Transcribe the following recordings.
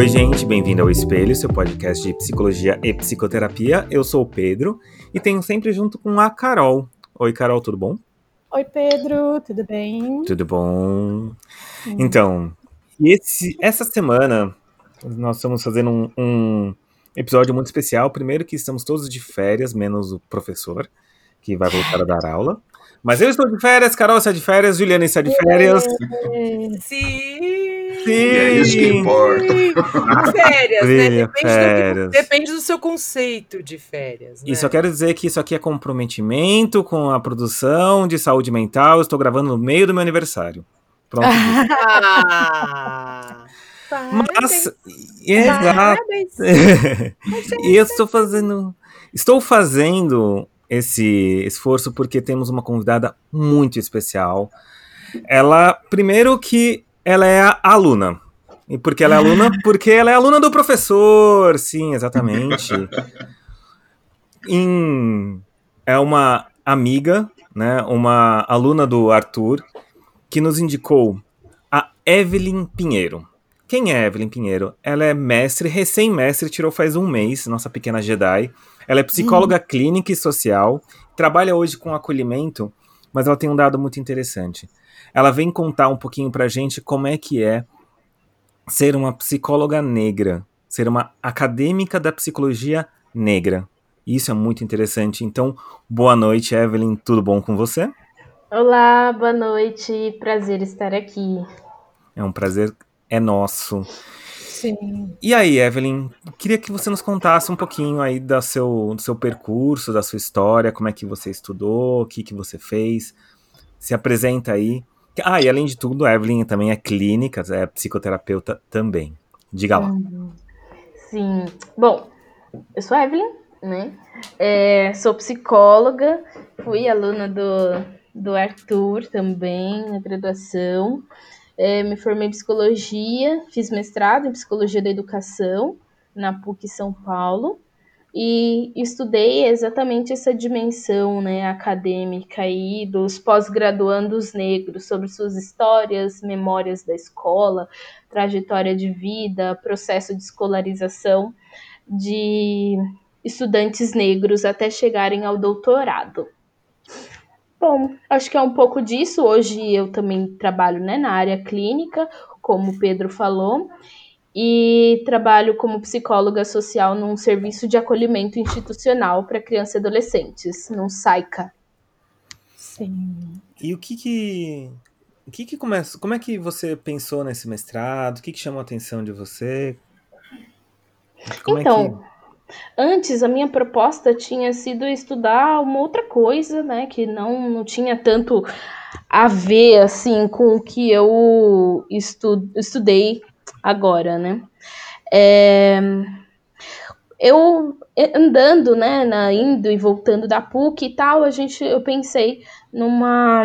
Oi, gente, bem-vindo ao Espelho, seu podcast de psicologia e psicoterapia. Eu sou o Pedro e tenho sempre junto com a Carol. Oi, Carol, tudo bom? Oi, Pedro, tudo bem? Tudo bom. Hum. Então, esse, essa semana nós estamos fazendo um, um episódio muito especial. Primeiro que estamos todos de férias, menos o professor, que vai voltar a dar aula. Mas eu estou de férias, Carol está de férias, Juliana está de férias. Sim! Sim! é isso que importa. Férias, né? Depende, férias. Do, depende do seu conceito de férias. Né? E só quero dizer que isso aqui é comprometimento com a produção de saúde mental. Eu estou gravando no meio do meu aniversário. Pronto. Ah, Mas, exato. e eu estou fazendo. Estou fazendo esse esforço porque temos uma convidada muito especial. Ela, primeiro que ela é a aluna. E porque ela é aluna? Porque ela é aluna do professor. Sim, exatamente. Em, é uma amiga, né? Uma aluna do Arthur que nos indicou a Evelyn Pinheiro. Quem é Evelyn Pinheiro? Ela é mestre, recém-mestre, tirou faz um mês, nossa pequena Jedi. Ela é psicóloga hum. clínica e social, trabalha hoje com acolhimento, mas ela tem um dado muito interessante. Ela vem contar um pouquinho pra gente como é que é ser uma psicóloga negra, ser uma acadêmica da psicologia negra. Isso é muito interessante. Então, boa noite, Evelyn. Tudo bom com você? Olá, boa noite. Prazer estar aqui. É um prazer é nosso. Sim. E aí, Evelyn, queria que você nos contasse um pouquinho aí do seu, do seu percurso, da sua história, como é que você estudou, o que, que você fez. Se apresenta aí. Ah, e além de tudo, a Evelyn também é clínica, é psicoterapeuta também. Diga lá. Sim. Bom, eu sou a Evelyn, né? É, sou psicóloga, fui aluna do, do Arthur também na graduação. É, me formei em psicologia, fiz mestrado em psicologia da educação na PUC São Paulo e estudei exatamente essa dimensão né, acadêmica aí dos pós-graduandos negros sobre suas histórias, memórias da escola, trajetória de vida, processo de escolarização de estudantes negros até chegarem ao doutorado. Bom, acho que é um pouco disso. Hoje eu também trabalho né, na área clínica, como o Pedro falou, e trabalho como psicóloga social num serviço de acolhimento institucional para crianças e adolescentes, num SAICA. Sim. E o que que. O que que começa? Como é que você pensou nesse mestrado? O que que chamou a atenção de você? Como então, é que... Antes, a minha proposta tinha sido estudar uma outra coisa, né? Que não, não tinha tanto a ver, assim, com o que eu estu estudei agora, né? É, eu andando, né, na, indo e voltando da PUC e tal, a gente, eu pensei numa,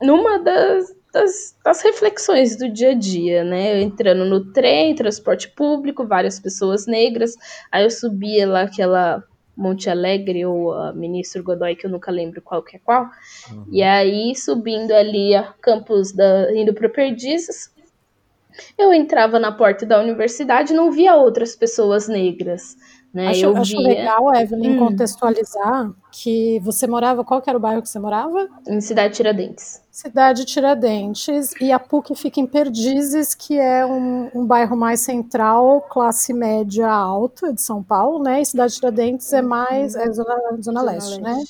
numa das, das, das, reflexões do dia a dia, né? Eu entrando no trem, transporte público, várias pessoas negras, aí eu subia lá aquela Monte Alegre ou a Ministro Godoy, que eu nunca lembro qual que é qual, uhum. e aí subindo ali a campus da, indo para Perdizes, eu entrava na porta da universidade e não via outras pessoas negras. Né? Acho, eu acho via... legal, Evelyn, Hum. contextualizar que você morava. Qual que era o bairro que você morava? Em Cidade Tiradentes. Cidade Tiradentes. E a PUC fica em Perdizes, que é um, um bairro mais central, classe média alta de São Paulo, né? E Cidade Tiradentes é mais. É zona, zona, leste, né?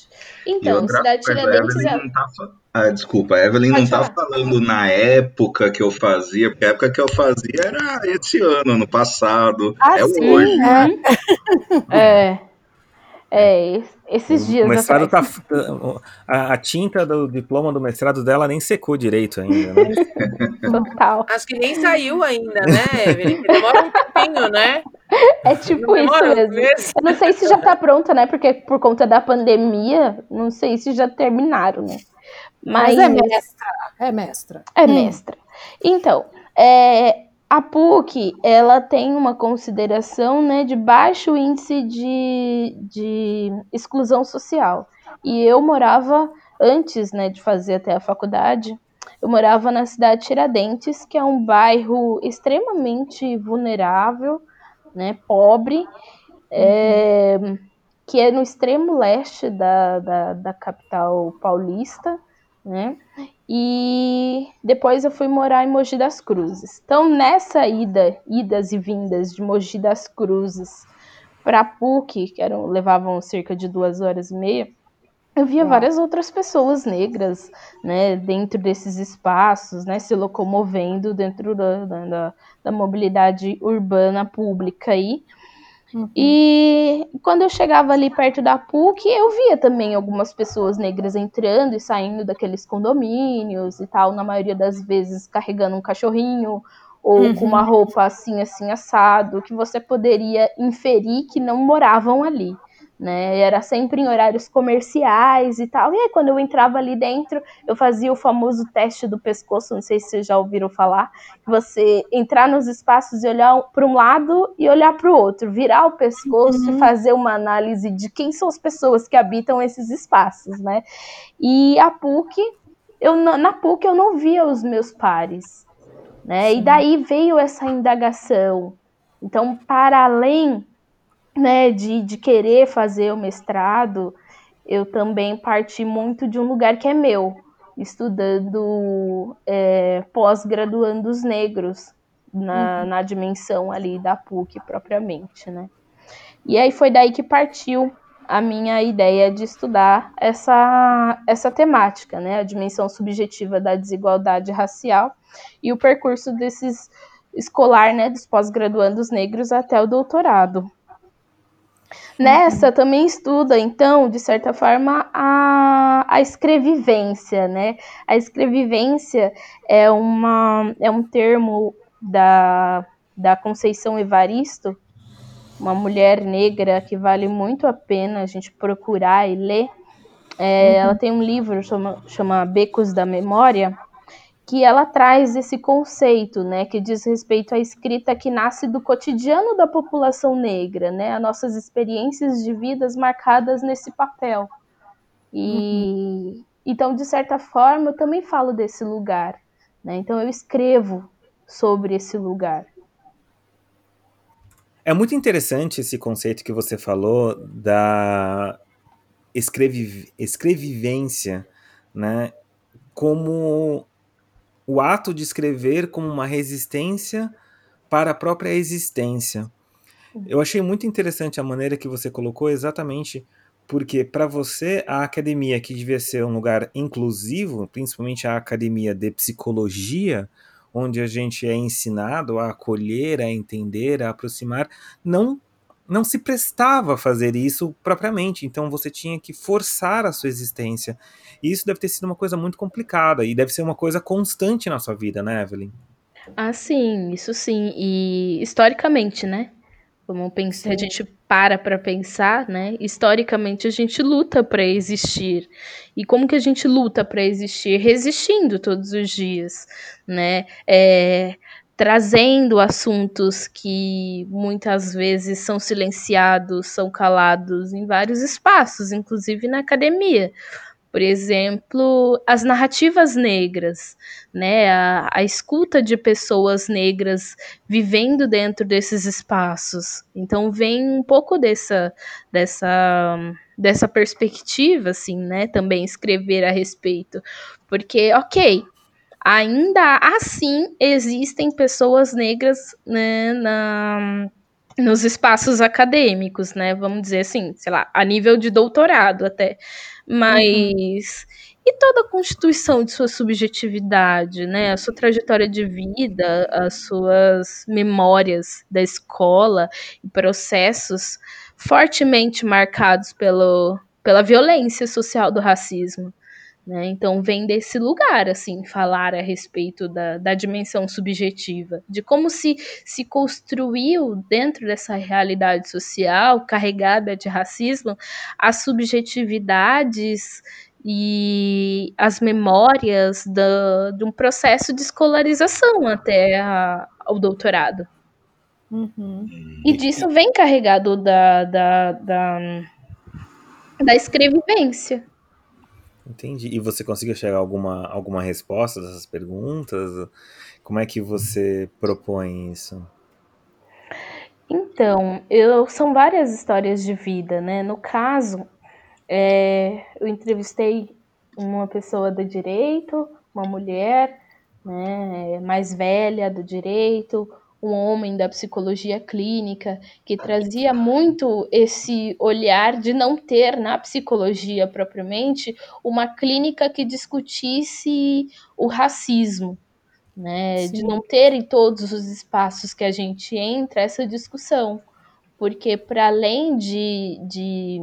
E Então, outra Cidade Tiradentes Evelyn é. não tá fa- Ah, desculpa, a Evelyn não tá falar. falando na época que eu fazia, porque a época que eu fazia era esse ano, ano passado. Ah, é sim, hoje. é. É. É, esses dias O mestrado tá. A, a tinta do diploma do mestrado dela nem secou direito ainda, né? Total. Acho que nem saiu ainda, né, Evelyn? Demora um tempinho, né? É tipo Não isso mesmo. mesmo? Eu não sei se já tá pronta, né? Porque por conta da pandemia, não sei se já terminaram, né? Mas, Mas é mestra. É mestra. É mestra. Então, é, a PUC, ela tem uma consideração né, de baixo índice de, de exclusão social. E eu morava, antes né, de fazer até a faculdade, eu morava na cidade de Tiradentes, que é um bairro extremamente vulnerável, né, pobre, é, que é no extremo leste da, da, da capital paulista, né? E depois eu fui morar em Mogi das Cruzes. Então, nessa ida, idas e vindas de Mogi das Cruzes para PUC, que eram, levavam cerca de duas horas e meia, eu via várias outras pessoas negras, né, dentro desses espaços, né, se locomovendo dentro da, da, da mobilidade urbana pública aí. Uhum. E quando eu chegava ali perto da PUC, eu via também algumas pessoas negras entrando e saindo daqueles condomínios e tal, na maioria das vezes carregando um cachorrinho ou Uhum. com uma roupa assim, assim, assado, que você poderia inferir que não moravam ali. Né? Era sempre em horários comerciais e tal. E aí, quando eu entrava ali dentro, eu fazia o famoso teste do pescoço. Não sei se vocês já ouviram falar. Você entrar nos espaços e olhar para um lado e olhar para o outro, virar o pescoço Uhum. e fazer uma análise de quem são as pessoas que habitam esses espaços, né? E a PUC, eu, na PUC eu não via os meus pares, né? E Sim. daí veio essa indagação. Então, para além né, de, de querer fazer o mestrado, eu também parti muito de um lugar que é meu, estudando é, pós-graduandos negros na, na dimensão ali da PUC propriamente, né? E aí foi daí que partiu a minha ideia de estudar essa, essa temática, né? A dimensão subjetiva da desigualdade racial e o percurso desses escolar, né, dos pós-graduandos negros até o doutorado. Nessa também estuda, então, de certa forma, a, a escrevivência, né? A escrevivência é, uma, é um termo da, da Conceição Evaristo, uma mulher negra que vale muito a pena a gente procurar e ler. É, Ela tem um livro chama, chama Becos da Memória, que ela traz esse conceito, né, que diz respeito à escrita que nasce do cotidiano da população negra, né, as nossas experiências de vidas marcadas nesse papel. E então, de certa forma, eu também falo desse lugar, né? Então eu escrevo sobre esse lugar. É muito interessante esse conceito que você falou da escrevi escrevivência, né? Como o ato de escrever como uma resistência para a própria existência. Eu achei muito interessante a maneira que você colocou, exatamente porque para você a academia que devia ser um lugar inclusivo, principalmente a academia de psicologia, onde a gente é ensinado a acolher, a entender, a aproximar, não não se prestava a fazer isso propriamente, então você tinha que forçar a sua existência. E isso deve ter sido uma coisa muito complicada e deve ser uma coisa constante na sua vida, né, Evelyn? Ah, sim, isso sim. E historicamente, né? Vamos pensar, a gente para para pensar, né? Historicamente a gente luta para existir. E como que a gente luta para existir? Resistindo todos os dias, né? É, trazendo assuntos que muitas vezes são silenciados, são calados em vários espaços, inclusive na academia. Por exemplo, as narrativas negras, né? A, a escuta de pessoas negras vivendo dentro desses espaços. Então vem um pouco dessa dessa dessa perspectiva, assim, né? Também escrever a respeito, porque, ok, ainda assim existem pessoas negras né, na, nos espaços acadêmicos, né? Vamos dizer assim, sei lá, a nível de doutorado até. Mas. Uhum. E toda a constituição de sua subjetividade, né? A sua trajetória de vida, as suas memórias da escola e processos fortemente marcados pelo, pela violência social do racismo. Né? Então vem desse lugar, assim, falar a respeito da, da dimensão subjetiva, de como se, se construiu dentro dessa realidade social carregada de racismo as subjetividades e as memórias da, de um processo de escolarização até a, ao doutorado. Uhum. E disso vem carregado da, da, da, da escrevivência. Entendi. E você conseguiu chegar a alguma, alguma resposta dessas perguntas? Como é que você propõe isso? Então, eu, são várias histórias de vida, né? No caso, é, eu entrevistei uma pessoa do direito, uma mulher né, mais velha do direito, um homem da psicologia clínica, que trazia muito esse olhar de não ter na psicologia propriamente uma clínica que discutisse o racismo, né? De não ter em todos os espaços que a gente entra essa discussão. Porque para além de, de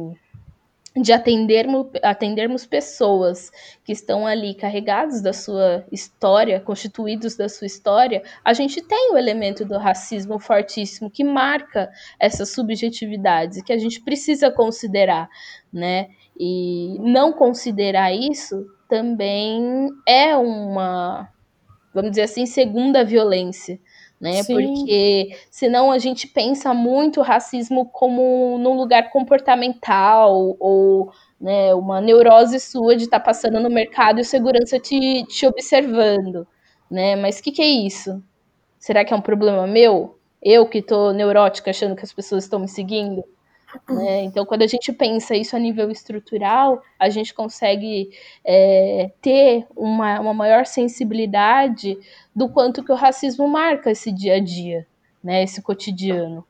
de atendermos, atendermos pessoas que estão ali carregados da sua história, constituídos da sua história, a gente tem o elemento do racismo fortíssimo que marca essas subjetividades que a gente precisa considerar, né? E não considerar isso também é uma, vamos dizer assim, segunda violência, né? Sim. Porque senão a gente pensa muito o racismo como num lugar comportamental ou né, uma neurose sua de estar tá passando no mercado e o segurança te, te observando, né? Mas o que, que é isso? Será que é um problema meu? Eu que tô neurótica achando que as pessoas estão me seguindo? Né? Então, quando a gente pensa isso a nível estrutural, a gente consegue é, ter uma, uma maior sensibilidade do quanto que o racismo marca esse dia a dia, né? esse cotidiano.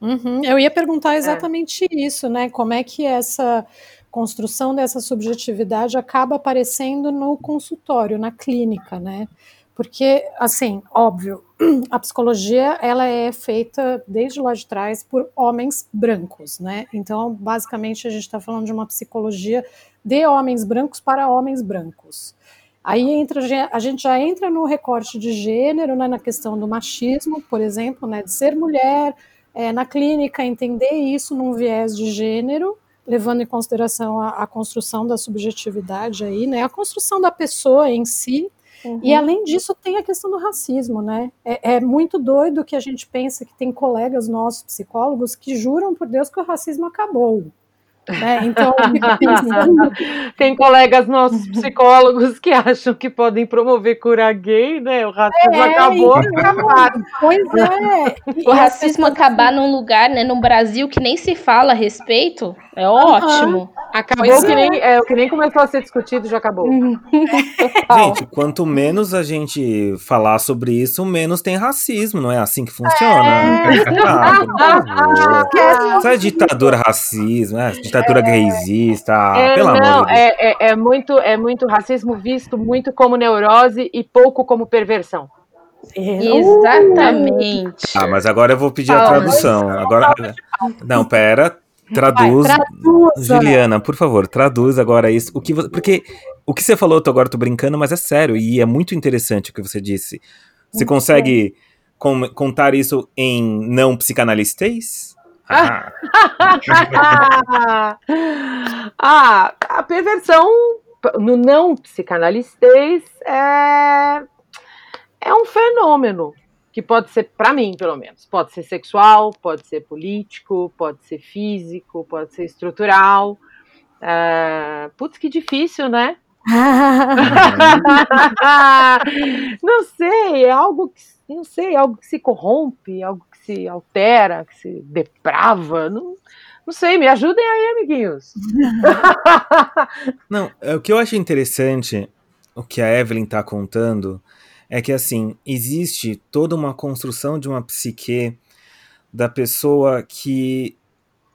Uhum. Eu ia perguntar é. exatamente é. isso, né? Como é que essa construção dessa subjetividade acaba aparecendo no consultório, na clínica, né? Porque, assim, óbvio, a psicologia ela é feita desde lá de trás por homens brancos, né? Então, basicamente, a gente está falando de uma psicologia de homens brancos para homens brancos. Aí entra, a gente já entra no recorte de gênero, né, na questão do machismo, por exemplo, né, de ser mulher, é, na clínica entender isso num viés de gênero, levando em consideração a, a construção da subjetividade aí, né, a construção da pessoa em si, Uhum. E além disso, tem a questão do racismo, né? É, é, muito doido que a gente pensa que tem colegas nossos psicólogos que juram por Deus que o racismo acabou. Né? Então, tem colegas nossos psicólogos que acham que podem promover cura gay, né? O racismo é, acabou. Então, pois é. O racismo acabar num lugar, né, no Brasil que nem se fala a respeito, é ótimo. Uhum. Acabou que, é. nem, é, que nem começou a ser discutido, já acabou. gente, quanto menos a gente falar sobre isso, menos tem racismo, não é assim que funciona? É. Isso é ditadura racismo, é, ditadura gaysista, é, pelo não, amor de Deus. É, é, é, muito, é muito racismo visto muito como neurose e pouco como perversão. Exatamente. Ah, mas agora eu vou pedir a tradução. Agora, não, pera, Traduz, Vai, Juliana, por favor, traduz agora isso. O que você, porque o que você falou, eu agora tô brincando, mas é sério e é muito interessante o que você disse. Você muito consegue com, contar isso em não psicanalistês? Ah. ah, a perversão no não psicanalistês é, é um fenômeno que pode ser, para mim, pelo menos, pode ser sexual, pode ser político, pode ser físico, pode ser estrutural. Uh, putz, que difícil, né? não sei, é algo que não sei, algo que se corrompe, algo que se altera, que se deprava, não, não sei, me ajudem aí, amiguinhos. não, é, o que eu acho interessante, o que a Evelyn está contando, é que assim, existe toda uma construção de uma psique da pessoa que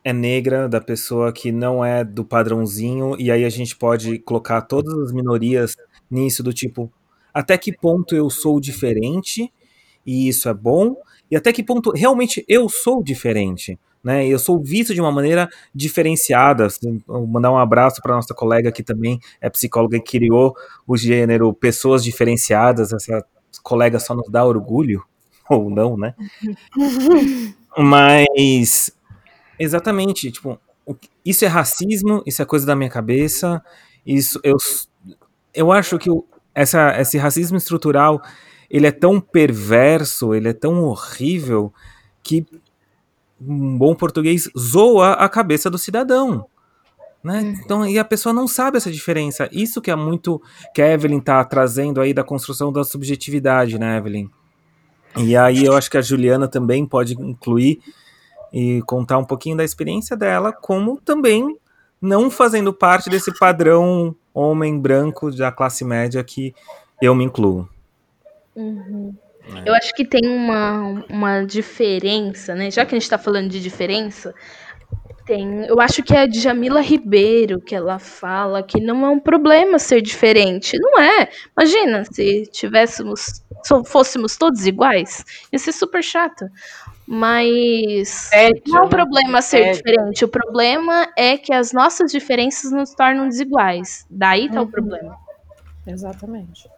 é negra, da pessoa que não é do padrãozinho, e aí a gente pode colocar todas as minorias nisso do tipo, até que ponto eu sou diferente e isso é bom, e até que ponto realmente eu sou diferente. Né, eu sou visto de uma maneira diferenciada. Assim, vou mandar um abraço para nossa colega que também é psicóloga e criou o gênero pessoas diferenciadas. Essa colega só nos dá orgulho ou não, né? Mas exatamente, tipo, isso é racismo, isso é coisa da minha cabeça. Isso eu eu acho que essa, esse racismo estrutural ele é tão perverso, ele é tão horrível que um bom português zoa a cabeça do cidadão. Né? Então, e a pessoa não sabe essa diferença. Isso que é muito que a Evelyn tá trazendo aí da construção da subjetividade, né, Evelyn? E aí eu acho que a Juliana também pode incluir e contar um pouquinho da experiência dela, como também não fazendo parte desse padrão homem branco da classe média que eu me incluo. Uhum. Eu acho que tem uma, uma diferença, né? Já que a gente tá falando de diferença, tem. Eu acho que é a Djamila Ribeiro que ela fala que não é um problema ser diferente. Não é. Imagina se tivéssemos. Se fôssemos todos iguais. Ia ser super chato. Mas não é um problema ser diferente. O problema é que as nossas diferenças nos tornam desiguais. Daí tá o problema. Exatamente.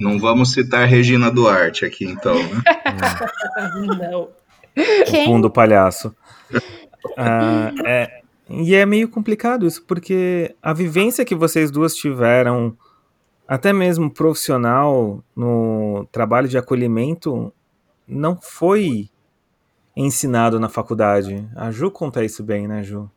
Não vamos citar Regina Duarte aqui, então, né? Não. O fundo palhaço. Ah, é, e é meio complicado isso, porque a vivência que vocês duas tiveram, até mesmo profissional, no trabalho de acolhimento, não foi ensinado na faculdade. A Ju conta isso bem, né, Ju?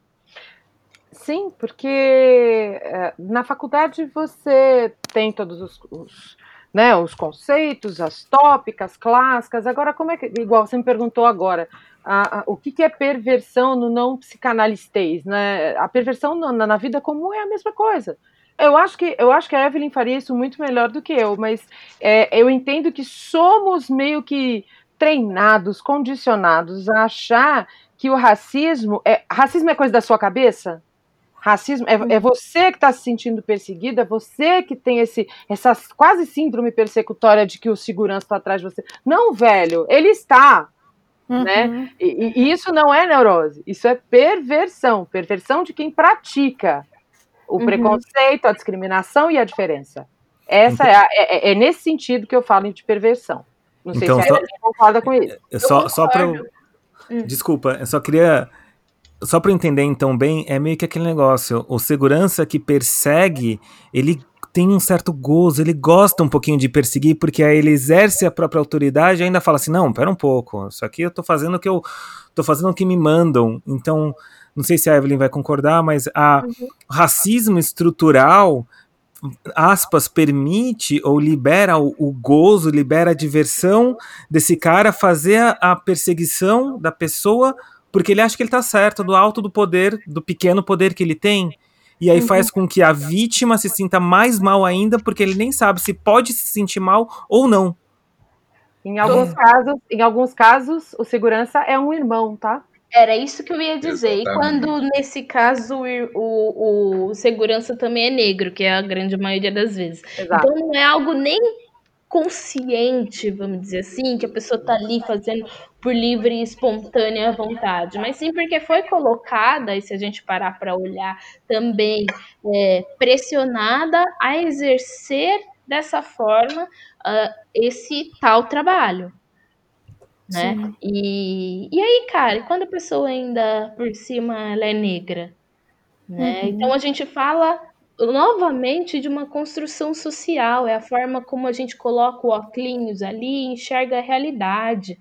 Sim, porque é, na faculdade você tem todos os, os, né, os conceitos, as tópicas clássicas. Agora, como é que. Igual você me perguntou agora, a, a, o que, que, é perversão no não psicanalistês? Né? A perversão na, na, vida comum é a mesma coisa. Eu acho, que, eu acho que a Evelyn faria isso muito melhor do que eu, mas é, eu entendo que somos meio que treinados, condicionados a achar que o racismo é racismo é coisa da sua cabeça. Racismo é, é você que está se sentindo perseguida, é você que tem esse essa quase síndrome persecutória de que o segurança está atrás de você. Não, velho, ele está. Né? Uhum. Né? E, e, isso não é neurose, isso é perversão perversão de quem pratica o uhum. preconceito, a discriminação e a diferença. Essa então, é, a, é, é, nesse sentido que eu falo de perversão. Não sei então, se a só, concorda com isso. Só, só para. Hum. Desculpa, eu só queria. Só para entender então bem, é meio que aquele negócio. O segurança que persegue, ele tem um certo gozo, ele gosta um pouquinho de perseguir, porque aí ele exerce a própria autoridade e ainda fala assim: não, pera um pouco, isso aqui eu tô fazendo o que eu. tô fazendo o que me mandam. Então, não sei se a Evelyn vai concordar, mas a uhum. racismo estrutural aspas, permite ou libera o, o, gozo, libera a diversão desse cara fazer a, a, perseguição da pessoa porque ele acha que ele tá certo, do alto do poder, do pequeno poder que ele tem. E aí faz com que a vítima se sinta mais mal ainda, porque ele nem sabe se pode se sentir mal ou não. Em alguns, então, casos, em alguns casos, o segurança é um irmão, tá? Era isso que eu ia dizer. Exatamente. E quando, nesse caso, o, o, segurança também é negro, que é a grande maioria das vezes. Exato. Então não é algo nem consciente, vamos dizer assim, que a pessoa tá ali fazendo por livre e espontânea vontade, mas sim porque foi colocada, e se a gente parar para olhar também, é, pressionada a exercer dessa forma uh, esse tal trabalho né? E, e aí, cara, quando a pessoa ainda por cima ela é negra, né? Uhum. Então a gente fala novamente de uma construção social, é a forma como a gente coloca o óculos ali e enxerga a realidade.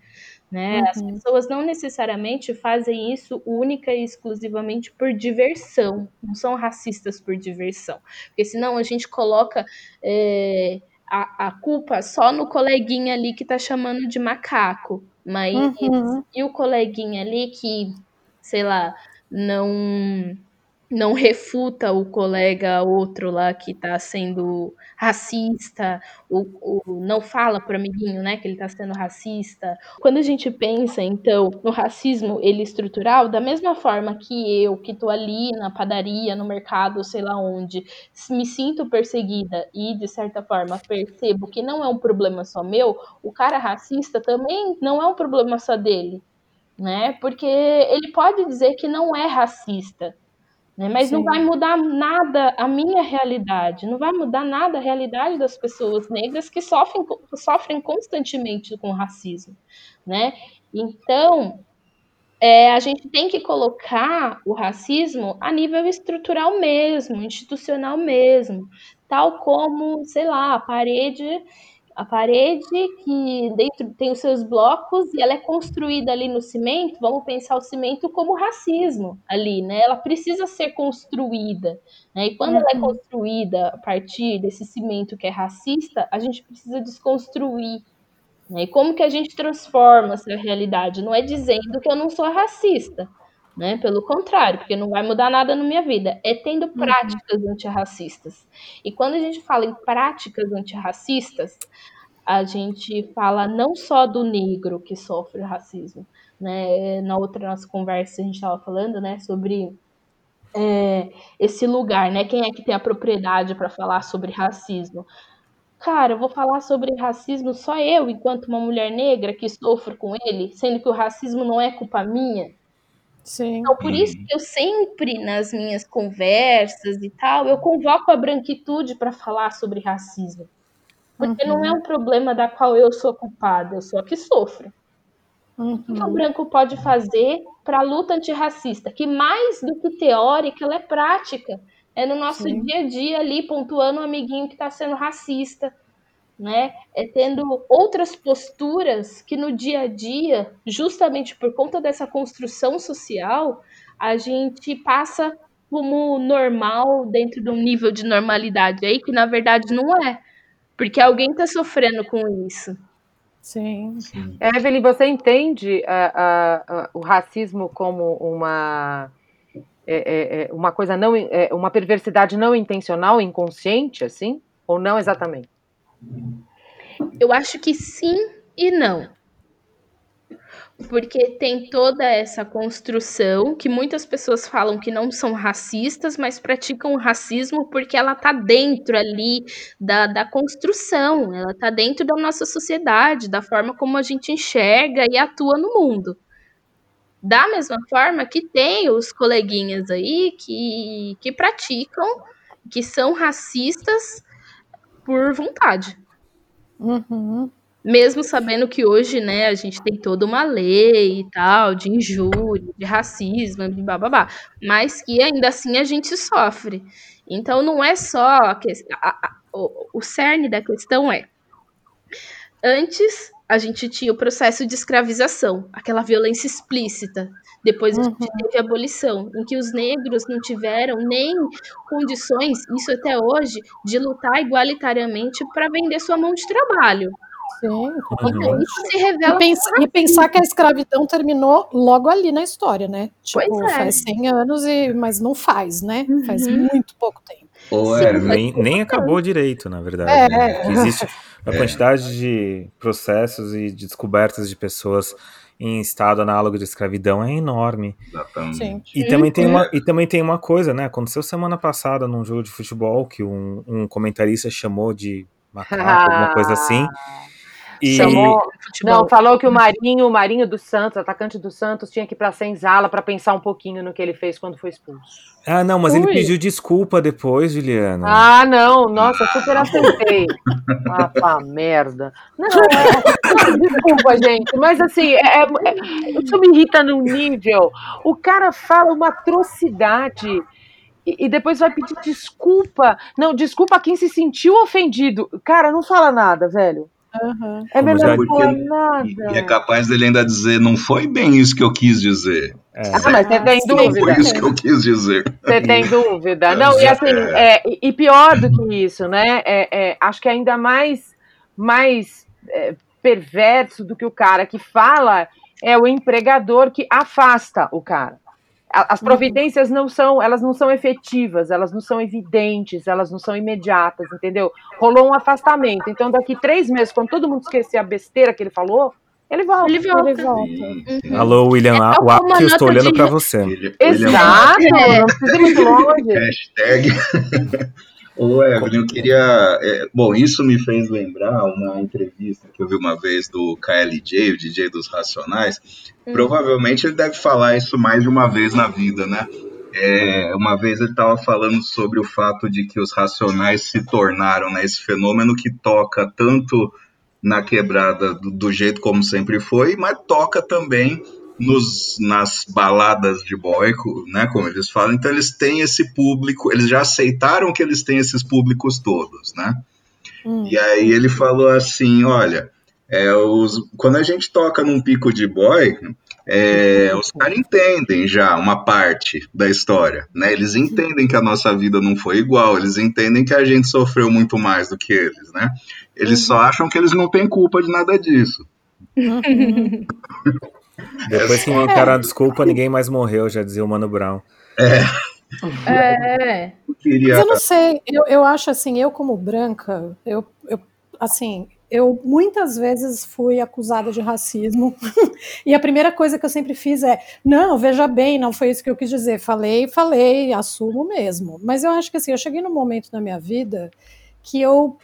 Né? Uhum. As pessoas não necessariamente fazem isso única e exclusivamente por diversão, não são racistas por diversão, porque senão a gente coloca é, a, a culpa só no coleguinha ali que tá chamando de macaco. Mas uhum. e o coleguinha ali que, sei lá, não não refuta o colega outro lá que está sendo racista, ou, ou, não fala pro amiguinho, né, que ele está sendo racista. Quando a gente pensa, então, no racismo ele estrutural, da mesma forma que eu, que estou ali na padaria, no mercado, sei lá onde, me sinto perseguida e, de certa forma, percebo que não é um problema só meu, o cara racista também não é um problema só dele, né, porque ele pode dizer que não é racista, né? Mas Sim. não vai mudar nada a minha realidade, não vai mudar nada a realidade das pessoas negras que sofrem, sofrem constantemente com racismo. Né? Então, é, a gente tem que colocar o racismo a nível estrutural mesmo, institucional mesmo, tal como, sei lá, a parede A parede que dentro tem os seus blocos e ela é construída ali no cimento, vamos pensar o cimento como racismo ali, né? Ela precisa ser construída, né? E quando ela é construída a partir desse cimento que é racista, a gente precisa desconstruir. Né? E como que a gente transforma essa realidade? Não é dizendo que eu não sou racista, né? Pelo contrário, porque não vai mudar nada na minha vida. É tendo práticas antirracistas. E quando a gente fala em práticas antirracistas, a gente fala não só do negro que sofre racismo, né? Na outra nossa conversa a gente estava falando, né, sobre é, esse lugar, né? Quem é que tem a propriedade para falar sobre racismo? Cara, eu vou falar sobre racismo só eu, enquanto uma mulher negra que sofro com ele, sendo que o racismo não é culpa minha. Sim. Então, por isso que eu sempre, nas minhas conversas e tal, eu convoco a branquitude para falar sobre racismo. Porque não é um problema da qual eu sou culpada, eu sou a que sofro. O que o branco pode fazer para a luta antirracista? Que mais do que teórica, ela é prática. É no nosso Sim. dia a dia ali, pontuando um amiguinho que está sendo racista, né? É tendo outras posturas que no dia a dia, justamente por conta dessa construção social, a gente passa como normal dentro de um nível de normalidade aí que na verdade não é. Porque alguém está sofrendo com isso. Sim. Evelyn, você entende ah, ah, ah, o racismo como uma é, é, é, uma coisa não é, uma perversidade não intencional, inconsciente, assim? Ou não exatamente? Eu acho que sim e não. Porque tem toda essa construção que muitas pessoas falam que não são racistas, mas praticam o racismo porque ela tá dentro ali da, da construção, ela tá dentro da nossa sociedade, da forma como a gente enxerga e atua no mundo. Da mesma forma que tem os coleguinhas aí que, que praticam, que são racistas por vontade. Uhum. Mesmo sabendo que hoje, né, a gente tem toda uma lei e tal, de injúria, de racismo, de bababá, mas que ainda assim a gente sofre. Então não é só a questão. O, o cerne da questão é. Antes a gente tinha o processo de escravização, aquela violência explícita. Depois a gente Uhum. teve a abolição, em que os negros não tiveram nem condições, isso até hoje, de lutar igualitariamente para vender sua mão de trabalho. Sim, Uhum. totalmente. Isso se E, revela pens- e pensar que a escravidão terminou logo ali na história, né? Tipo, Pois é. faz 100 anos, e, mas não faz, né? Faz Uhum. muito pouco tempo. Evelyn, Nem, nem acabou direito, na verdade. É. né? Existe a É. quantidade de processos e de descobertas de pessoas em estado análogo de escravidão é enorme. exatamente. Sim. E também, tem uma, e também tem uma coisa, né? Aconteceu semana passada num jogo de futebol que um, um comentarista chamou de macaco, alguma coisa assim. E, Chamou, não, falou que o Marinho, o Marinho do Santos, atacante do Santos, tinha que ir pra senzala para pensar um pouquinho no que ele fez quando foi expulso. Ah, não, mas ele Ui. pediu desculpa depois, Juliana. Ah, não, nossa, super aceitei. Ah, pá, merda. Não, é, desculpa, gente, mas assim, é, é- isso me irrita num nível. O cara fala uma atrocidade e, e depois vai pedir desculpa. Não, desculpa a quem se sentiu ofendido. Cara, não fala nada, velho. Uhum. É já- não falar Porque- nada. E, é capaz dele ainda dizer, não foi bem isso que eu quis dizer. É. Ah, mas você tem Sim, Não dúvida. foi isso que eu quis dizer. Você tem dúvida. Não, e assim, é, e pior do que isso, né? É, é, acho que ainda mais, mais é, perverso do que o cara que fala é o empregador que afasta o cara. As providências não são, elas não são efetivas, elas não são evidentes, elas não são imediatas, entendeu? Rolou um afastamento. Então, daqui três meses, quando todo mundo esquecer a besteira que ele falou, ele volta. Ele volta. Ele volta. Uhum. Alô, William É como a eu estou olhando de- pra você. É um Exato, É. não precisa ir longe. Hashtag. Ô, Evelyn, eu queria. é, bom, isso me fez lembrar uma entrevista que eu vi uma vez do KLJ, o DJ dos Racionais. Provavelmente ele deve falar isso mais de uma vez na vida, né? É, uma vez ele estava falando sobre o fato de que os Racionais se tornaram né, esse fenômeno que toca tanto na quebrada do, do jeito como sempre foi, mas toca também nos, nas baladas de boy, co- né, como eles falam. Então eles têm esse público, eles já aceitaram que eles têm esses públicos todos, né? Hum. E aí ele falou assim, olha, é, os, quando a gente toca num pico de boy, é, os caras entendem já uma parte da história, né? Eles entendem que a nossa vida não foi igual, eles entendem que a gente sofreu muito mais do que eles, né? Eles só acham que eles não têm culpa de nada disso. Uhum. Depois que inventaram a desculpa, ninguém mais morreu, já dizia o Mano Brown. É. Eu queria. Mas eu não sei, eu, eu acho assim, eu como branca, eu, eu assim, eu muitas vezes fui acusada de racismo e a primeira coisa que eu sempre fiz é, não, veja bem, não foi isso que eu quis dizer, falei, falei, assumo mesmo. Mas eu acho que assim, eu cheguei num momento na minha vida que eu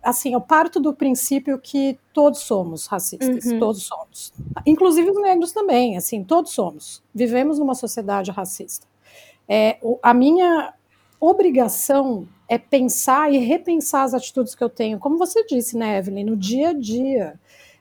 assim, eu parto do princípio que todos somos racistas, Uhum. todos somos. Inclusive os negros também, assim, todos somos. Vivemos numa sociedade racista. É, a minha obrigação é pensar e repensar as atitudes que eu tenho, como você disse, né, Evelyn, no dia a dia.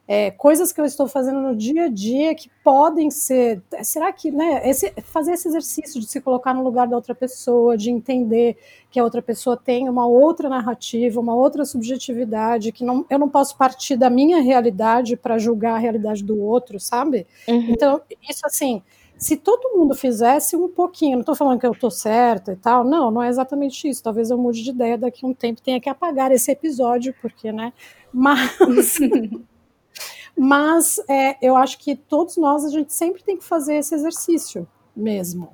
É, coisas que eu estou fazendo no dia a dia que podem ser. Será que, né? Esse, fazer esse exercício de se colocar no lugar da outra pessoa, de entender que a outra pessoa tem uma outra narrativa, uma outra subjetividade, que não, eu não posso partir da minha realidade para julgar a realidade do outro, sabe? Uhum. Então, isso assim, se todo mundo fizesse um pouquinho, não estou falando que eu estou certa e tal, não, não é exatamente isso. Talvez eu mude de ideia daqui a um tempo, tenha que apagar esse episódio, porque, né? Mas, mas é, eu acho que todos nós, a gente sempre tem que fazer esse exercício mesmo.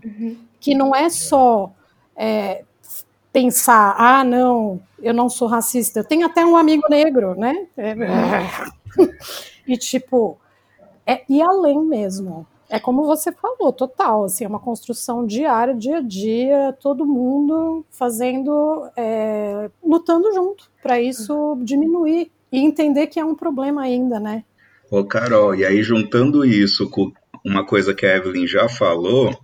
Que não é só é, pensar, ah, não, eu não sou racista. Eu tenho até um amigo negro, né? É, e tipo, é ir além mesmo. É como você falou, total, assim, é uma construção diária, dia a dia, todo mundo fazendo, é, lutando junto para isso diminuir e entender que é um problema ainda, né? Ô, Carol, e aí juntando isso com uma coisa que a Evelyn já falou,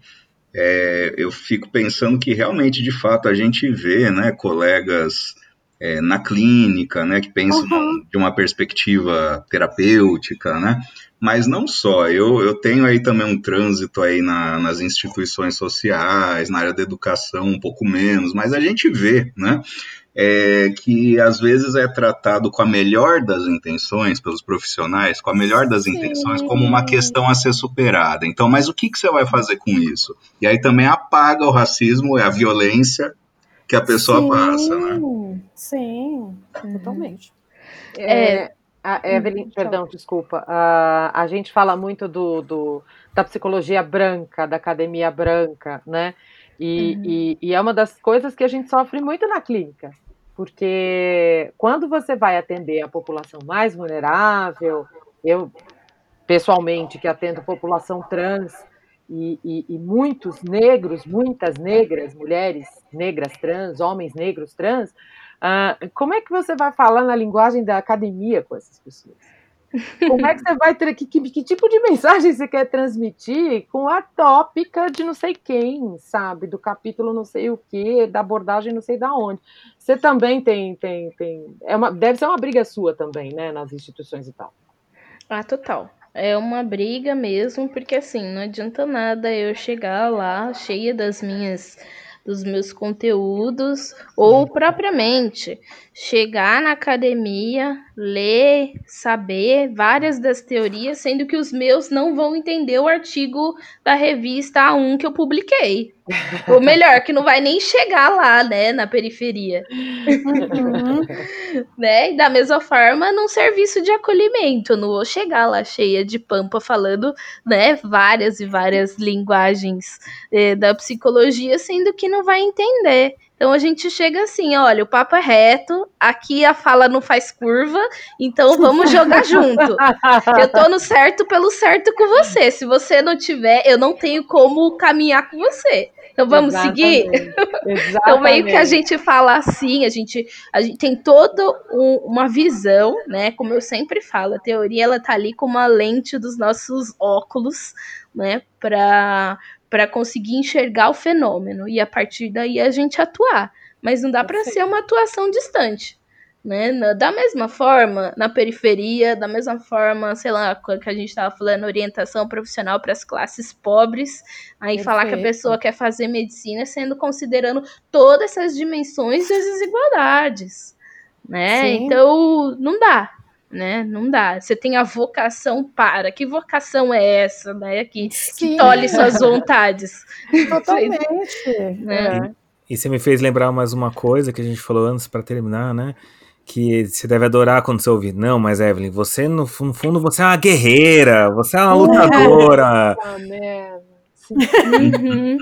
é, eu fico pensando que realmente, de fato, a gente vê, né, colegas é, na clínica, né, que pensam Uhum. de uma perspectiva terapêutica, né, mas não só, eu, eu tenho aí também um trânsito aí na- nas instituições sociais, na área da educação um pouco menos, mas a gente vê, né, é, que às vezes é tratado com a melhor das intenções pelos profissionais, com a melhor das Sim. intenções, como uma questão a ser superada. Então, mas o que, que você vai fazer com isso? E aí também apaga o racismo e a violência que a pessoa sim, passa, né? Sim, totalmente. É, a Evelyn, Uhum, perdão, desculpa. A, a gente fala muito do, do- da psicologia branca, da academia branca, né? E, Uhum. e- e é uma das coisas que a gente sofre muito na clínica. Porque quando você vai atender a população mais vulnerável, eu, pessoalmente, que atendo população trans, e, e- e muitos negros, muitas negras, mulheres negras trans, homens negros trans, ah, como é que você vai falar na linguagem da academia com essas pessoas? Como é que você vai ter que, que, que tipo de mensagem você quer transmitir com a tópica de não sei quem, sabe? Do capítulo não sei o que, da abordagem não sei da onde. Você também tem, tem, tem. É uma, deve ser uma briga sua também, né? Nas instituições e tal. Ah, total. É uma briga mesmo, porque assim, não adianta nada eu chegar lá cheia das minhas dos meus conteúdos ou propriamente chegar na academia, ler, saber várias das teorias, sendo que os meus não vão entender o artigo da revista A1 que eu publiquei. Ou melhor, que não vai nem chegar lá, né, na periferia Uhum. né? E da mesma forma, num serviço de acolhimento. Eu não vou chegar lá cheia de pampa falando, né, várias e várias linguagens eh, da psicologia, sendo que não vai entender. Então a gente chega assim, olha, o papo é reto, aqui a fala não faz curva, então vamos jogar junto. Eu tô no certo pelo certo com você. Se você não tiver, eu não tenho como caminhar com você. Então vamos seguir? Exatamente. Então, meio que a Exatamente. gente fala assim, a gente, a gente tem toda um- uma visão, né? Como eu sempre falo, a teoria ela tá ali como a lente dos nossos óculos, né? Para para conseguir enxergar o fenômeno e a partir daí a gente atuar. Mas não dá para ser uma atuação distante. Né? Da mesma forma, na periferia, da mesma forma, sei lá, que a gente estava falando, orientação profissional para as classes pobres, aí falar que a Perfeito. pessoa quer fazer medicina sendo considerando todas essas dimensões das desigualdades. né? Sim. Então não dá, né? Não dá. Você tem a vocação para. Que vocação é essa, né? Que, que tolhe suas vontades. totalmente. né? E você me fez lembrar mais uma coisa que a gente falou antes para terminar, né? Que você deve adorar quando você ouvir. Não, mas Evelyn, você no, no fundo você é uma guerreira, você é uma lutadora. Merda. Uhum.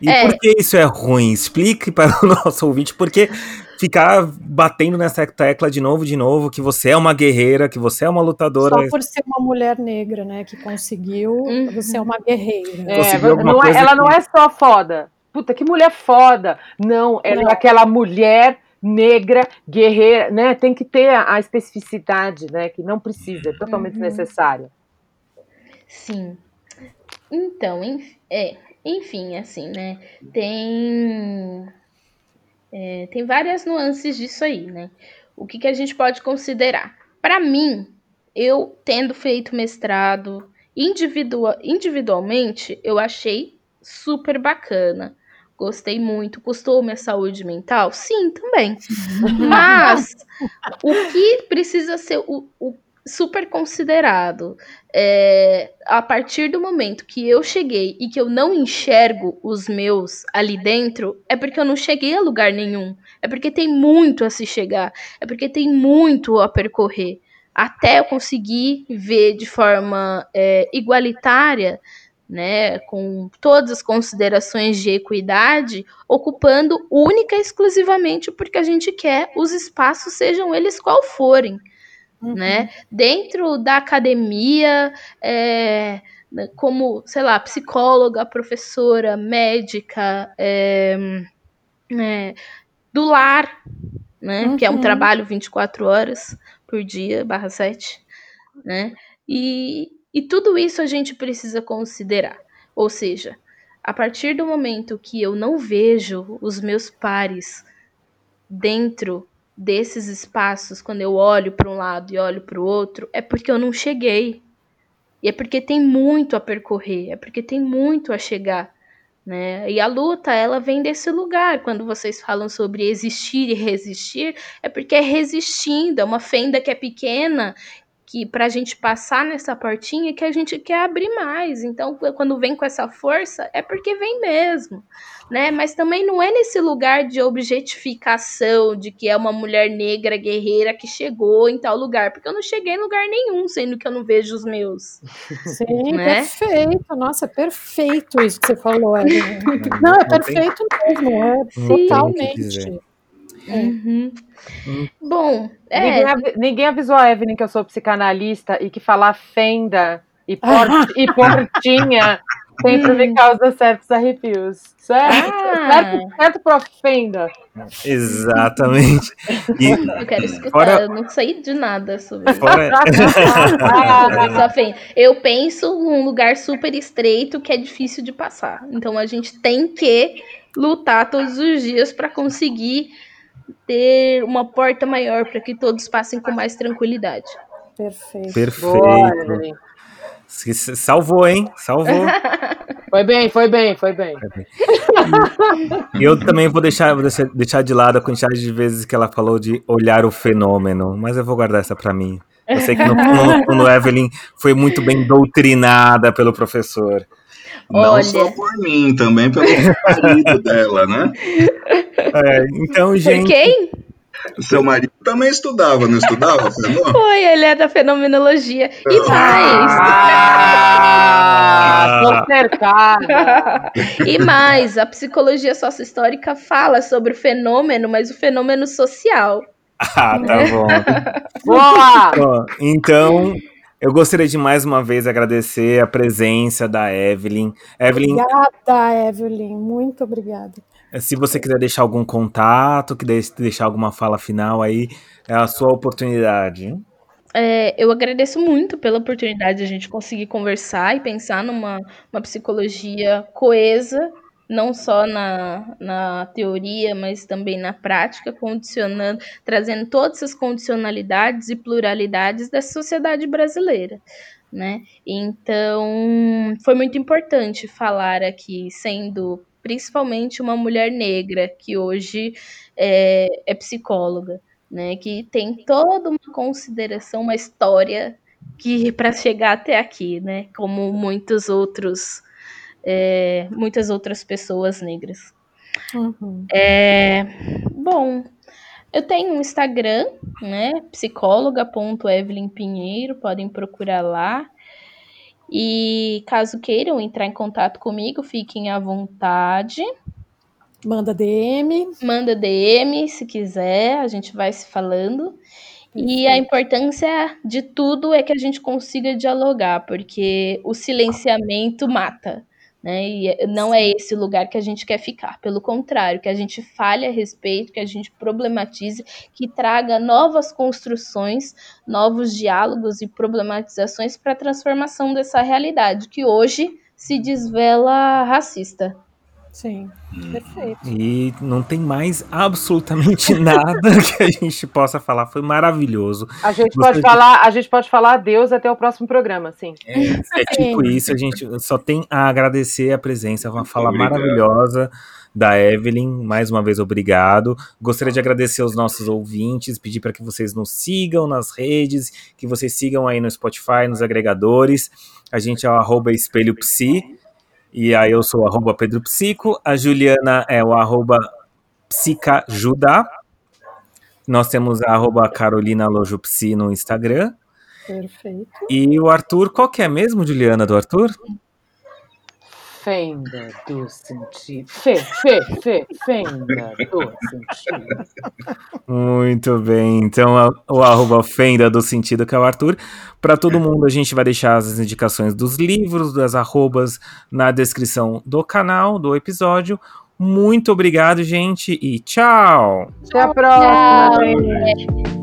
E É. por que isso é ruim? Explique para o nosso ouvinte por que ficar batendo nessa tecla de novo, de novo, que você é uma guerreira, que você é uma lutadora. Só por ser uma mulher negra, né, que conseguiu, Uhum. você é uma guerreira. É, não é- ela que- não é só foda. Puta, que mulher foda. Não, ela Não. é aquela mulher negra, guerreira, né? Tem que ter a, a especificidade, né? Que não precisa, é totalmente Uhum. necessário. Sim. Então, enf- é, enfim, assim, né? Tem, é, tem várias nuances disso aí, né? O que, que a gente pode considerar? Para mim, eu tendo feito mestrado individua- individualmente, eu achei super bacana. Gostei muito. Custou minha saúde mental? Sim, também. Mas o que precisa ser o, o super considerado é, a partir do momento que eu cheguei e que eu não enxergo os meus ali dentro, é porque eu não cheguei a lugar nenhum. É porque tem muito a se chegar. É porque tem muito a percorrer. Até eu conseguir ver de forma é, igualitária, né, com todas as considerações de equidade, ocupando única e exclusivamente porque a gente quer os espaços, sejam eles qual forem Uhum. né? Dentro da academia, é, como, sei lá, psicóloga, professora, médica, é, é, do lar, né? Que é um Uhum. trabalho 24 horas por dia, barra 7, né? E, e tudo isso a gente precisa considerar. Ou seja, a partir do momento que eu não vejo os meus pares dentro desses espaços, quando eu olho para um lado e olho para o outro, é porque eu não cheguei. E é porque tem muito a percorrer, é porque tem muito a chegar. Né? E a luta, ela vem desse lugar. Quando vocês falam sobre existir e resistir, é porque é resistindo, é uma fenda que é pequena, que para a gente passar nessa portinha que a gente quer abrir mais. Então, quando vem com essa força, é porque vem mesmo, né? Mas também não é nesse lugar de objetificação, de que é uma mulher negra guerreira que chegou em tal lugar, porque eu não cheguei em lugar nenhum, sendo que eu não vejo os meus. Sim, Né? perfeito. Nossa, é perfeito isso que você falou, Evelyn. Não, é Não tem- perfeito mesmo, é Não tem o que totalmente. Dizer. Uhum. Hum. Bom, é, Ninguém, avi- ninguém avisou a Evelyn que eu sou psicanalista e que falar fenda e, porti- e portinha sempre me causa certos arrepios. Certo? Ah. Certo, certo prof. Fenda. Exatamente. E eu quero escutar, Fora- eu não sei de nada sobre fora, fenda. Eu penso num lugar super estreito que é difícil de passar. Então a gente tem que lutar todos os dias para conseguir ter uma porta maior para que todos passem com mais tranquilidade. Perfeito. Perfeito. Se- se- Salvou, hein? Salvou. Foi bem, foi bem, foi bem. E eu também vou deixar, vou deixar- deixar de lado a quantidade de vezes que ela falou de olhar o fenômeno, mas eu vou guardar essa pra mim. Eu sei que no, no, no Evelyn foi muito bem doutrinada pelo professor. Não Olha. só por mim, também pelo marido dela, né? É, então, Por gente, quem? Seu marido também estudava, não estudava? Foi, ele é da fenomenologia. E mais, Ah, tô cercada. e mais, a psicologia sócio-histórica fala sobre o fenômeno, mas o fenômeno social. ah, tá bom. Boa! Então, eu gostaria de mais uma vez agradecer a presença da Evelyn. Evelyn, Obrigada, Evelyn. Muito obrigada. se você quiser deixar algum contato, que de- deixar alguma fala final aí, é a sua oportunidade. É, eu agradeço muito pela oportunidade de a gente conseguir conversar e pensar numa uma psicologia coesa, não só na, na teoria, mas também na prática, condicionando, trazendo todas essas condicionalidades e pluralidades da sociedade brasileira. Né? Então, foi muito importante falar aqui, sendo principalmente uma mulher negra que hoje é, é psicóloga. né? Que tem toda uma consideração, uma história que para chegar até aqui, né? Como muitos outros, é, muitas outras pessoas negras. Uhum. É, bom, eu tenho um Instagram, né? Psicóloga.evelyn Pinheiro, podem procurar lá. E caso queiram entrar em contato comigo, fiquem à vontade. Manda DM. Manda DM se quiser, a gente vai se falando. E a importância de tudo é que a gente consiga dialogar, porque o silenciamento mata. Né? E não é esse lugar que a gente quer ficar. Pelo contrário, que a gente fale a respeito, que a gente problematize, que traga novas construções, novos diálogos e problematizações para a transformação dessa realidade, que hoje se desvela racista. Sim, perfeito. E não tem mais absolutamente nada que a gente possa falar. Foi maravilhoso. A gente pode falar, a gente pode falar adeus até o próximo programa, sim. É, é tipo isso, a gente só tem a agradecer a presença, uma fala Obrigado. maravilhosa da Evelyn. Mais uma vez, obrigado. Gostaria de agradecer aos nossos ouvintes, pedir para que vocês nos sigam nas redes, que vocês sigam aí no Spotify, nos agregadores. A gente é o arroba Espelho Psi. E aí eu sou arroba Pedro Psico, a Juliana é o arroba Psicajuda. Nós temos a arroba Carolina Lojo Psi no Instagram. Perfeito. E o Arthur, qual que é mesmo, Juliana, do Arthur? Fenda do sentido. Fê, fê, fê, fenda do sentido. Muito bem. Então, o arroba fenda do sentido que é o Arthur. Para todo mundo, a gente vai deixar as indicações dos livros, das arrobas na descrição do canal, do episódio. Muito obrigado, gente, e tchau! Até a próxima! Tchau.